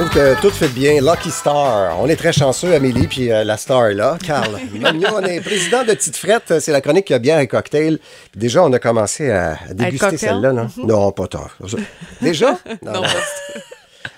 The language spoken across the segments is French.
trouve que tout fait bien. Lucky Star. On est très chanceux, Amélie, puis euh, la star est là. Carl Magnon, on est président de Petite Frette. C'est la chronique bière et cocktail. Puis déjà, on a commencé à, à déguster celle-là. là. Non, pas tard. Déjà? Non, Non, non.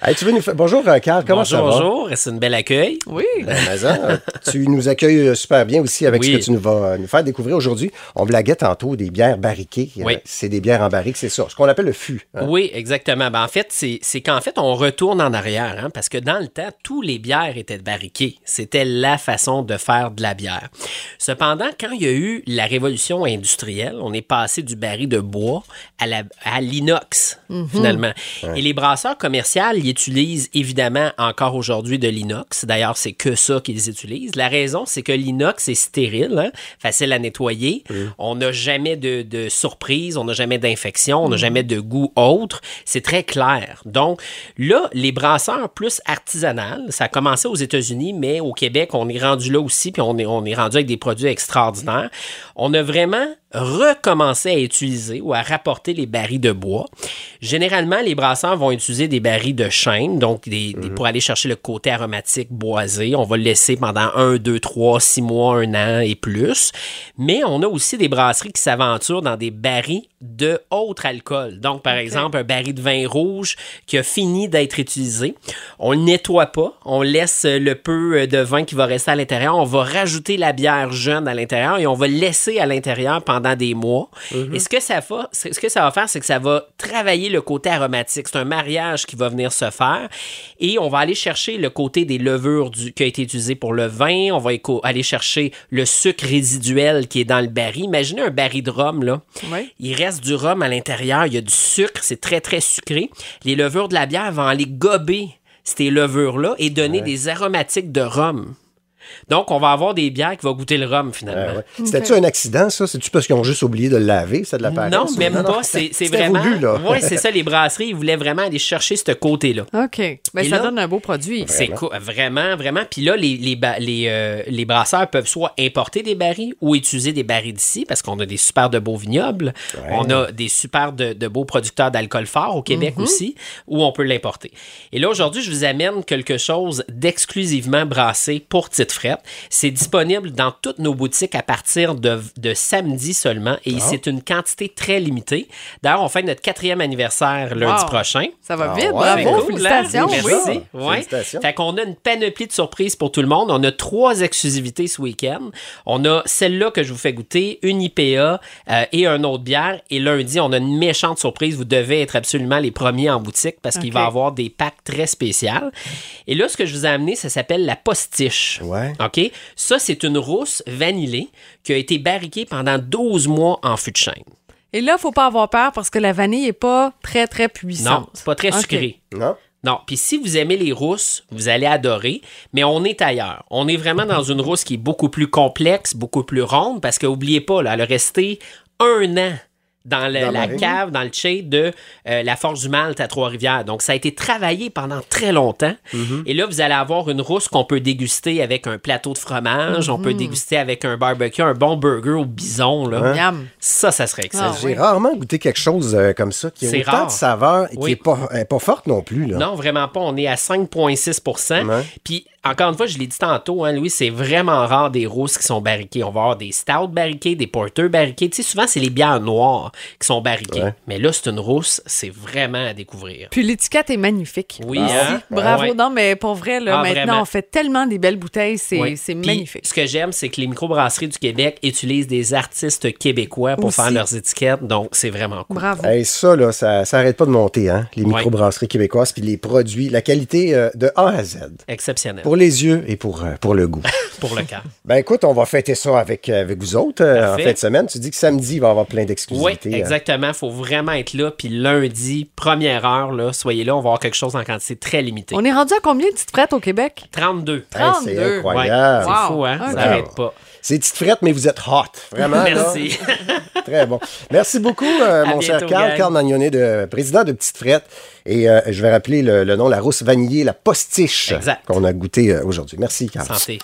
Hey, tu veux nous faire... Bonjour, Carl. Comment bonjour, ça va? bonjour. C'est une belle accueil? Oui. Ben, hein, tu nous accueilles euh, super bien aussi avec Oui. ce que tu nous vas euh, nous faire découvrir aujourd'hui. On blaguait tantôt des bières barriquées. Euh, Oui. C'est des bières en barrique, c'est ça. Ce qu'on appelle le fût. hein. Oui, exactement. Ben, en fait, c'est c'est qu'en fait, on retourne en arrière, hein, parce que dans le temps, tous les bières étaient barriquées. C'était la façon de faire de la bière. Cependant, quand il y a eu la révolution industrielle, on est passé du baril de bois à la- à l'inox, finalement. Et les brasseurs commerciaux, ils utilisent évidemment encore aujourd'hui de l'inox. D'ailleurs, c'est que ça qu'ils utilisent. La raison, c'est que l'inox est stérile, hein, facile à nettoyer. On n'a jamais de, de surprise, on n'a jamais d'infection, on n'a jamais de goût autre. C'est très clair. Donc, là, les brasseurs plus artisanales, ça a commencé aux États-Unis, mais au Québec, on est rendu là aussi, puis on est, on est rendu avec des produits extraordinaires. On a vraiment recommencé à utiliser ou à rapporter les barils de bois. Généralement, les brasseurs vont utiliser des barils de chêne, donc des, des- pour aller chercher le côté aromatique boisé. On va le laisser pendant un, deux, trois, six mois, un an et plus. Mais on a aussi des brasseries qui s'aventurent dans des barils de autre alcool. Donc, par exemple, un baril de vin rouge qui a fini d'être utilisé. On le nettoie pas. On laisse le peu de vin qui va rester à l'intérieur. On va rajouter la bière jeune à l'intérieur et on va le laisser à l'intérieur pendant des mois. Et ce que ça va, ce que ça va faire, c'est que ça va travailler le côté aromatique. C'est un mariage qui va venir se faire et on va aller chercher le côté des levures du, qui a été utilisé pour le vin. On va aller chercher le sucre résiduel qui est dans le baril. Imaginez un baril de rhum, là. Oui. Il reste du rhum à l'intérieur, il y a du sucre, c'est très très sucré. Les levures de la bière vont aller gober ces levures-là et donner des aromatiques de rhum. Donc, on va avoir des bières qui vont goûter le rhum finalement. Ouais. C'était-tu un accident, ça? C'est-tu parce qu'ils ont juste oublié de le laver? C'est de la Non, paresse, même pas. C'est vraiment. voulu, là. Oui, c'est ça. Les brasseries, ils voulaient vraiment aller chercher ce côté-là. OK. Ben, Et ça là- donne un beau produit. C'est cool, vraiment, vraiment. Puis là, les, les, ba- les, euh, les brasseurs peuvent soit importer des barils ou utiliser des barils d'ici parce qu'on a des super de beaux vignobles. On a des super de, de beaux producteurs d'alcool fort au Québec aussi, où on peut l'importer. Et là, aujourd'hui, je vous amène quelque chose d'exclusivement brassé pour Frette. C'est disponible dans toutes nos boutiques à partir de, de samedi seulement et c'est une quantité très limitée. D'ailleurs, on fait notre quatrième anniversaire lundi Wow. prochain. Ça va Ah vite, ouais. bravo, C'est cool, hein? félicitations. Merci. Oui. Ouais. Félicitations. Fait qu'on a une panoplie de surprises pour tout le monde. On a trois exclusivités ce week-end. On a celle-là que je vous fais goûter, une IPA euh, et un autre bière. Et lundi, on a une méchante surprise. Vous devez être absolument les premiers en boutique parce qu'il va y avoir des packs très spéciaux. Et là, ce que je vous ai amené, ça s'appelle la postiche. Ouais. OK? Ça, c'est une rousse vanillée qui a été barriquée pendant 12 mois en fût de chêne. Et là, faut pas avoir peur parce que la vanille est pas très, très Non, puissante. c'est pas très sucré. Non? Non, puis si vous aimez les rousses, vous allez adorer, mais on est ailleurs. On est vraiment dans une rousse qui est beaucoup plus complexe, beaucoup plus ronde, parce que oubliez pas, là, elle a resté un an dans, le- Dans la cave, dans le shade de euh, la Force du Malte à Trois-Rivières. Donc, ça a été travaillé pendant très longtemps. Mm-hmm. Et là, vous allez avoir une rousse qu'on peut déguster avec un plateau de fromage, on peut déguster avec un barbecue, un bon burger au bison. Là. Ça, ça serait excellent. Ah, J'ai oui. rarement goûté quelque chose euh, comme ça qui a C'est autant rare. de saveur et qui n'est pas, elle est pas forte non plus. Là. Non, vraiment pas. On est à 5,6 Ouais. Puis, encore une fois, je l'ai dit tantôt, hein, Louis, c'est vraiment rare des rousses qui sont barriquées. On va avoir des stouts barriqués, des porters barriqués. Tu sais, souvent, c'est les bières noires qui sont barriquées. Ouais. Mais là, c'est une rousse, c'est vraiment à découvrir. Puis l'étiquette est magnifique. Oui, Ah, hein? Bravo. Ouais. Non, mais pour vrai, là, Ah, maintenant, vraiment. on fait tellement des belles bouteilles, c'est Oui. magnifique. Ce que j'aime, c'est que les microbrasseries du Québec utilisent des artistes québécois pour Aussi. faire leurs étiquettes. Donc, c'est vraiment cool. Bravo. Hey, ça, là, ça n'arrête pas de monter, hein? les microbrasseries québécoises, puis les produits, la qualité euh, de A à Z. Exceptionnel. Pour les yeux et pour, euh, pour le goût. Pour le cas. ben écoute, on va fêter ça avec, euh, avec vous autres euh, en fin de semaine. Tu dis que samedi, il va y avoir plein Oui, hein. exactement. Il faut vraiment être là. Puis lundi, première heure, là, soyez là. On va avoir quelque chose en quantité très limitée. On est rendu à combien de petites frettes au Québec? 32. Hey, c'est 32. Ouais, incroyable. Wow. c'est fou, hein? Ok. Ça n'arrête pas. C'est petite frette, mais vous êtes hot. Vraiment. là. Merci. Très bon. Merci beaucoup, euh, mon cher Carl. Carl Magnonnet, de, président de Petite Frette. Et euh, je vais rappeler le, le nom, la rousse vanillée, la postiche qu'on a goûté euh, aujourd'hui. Merci, Carl. Santé.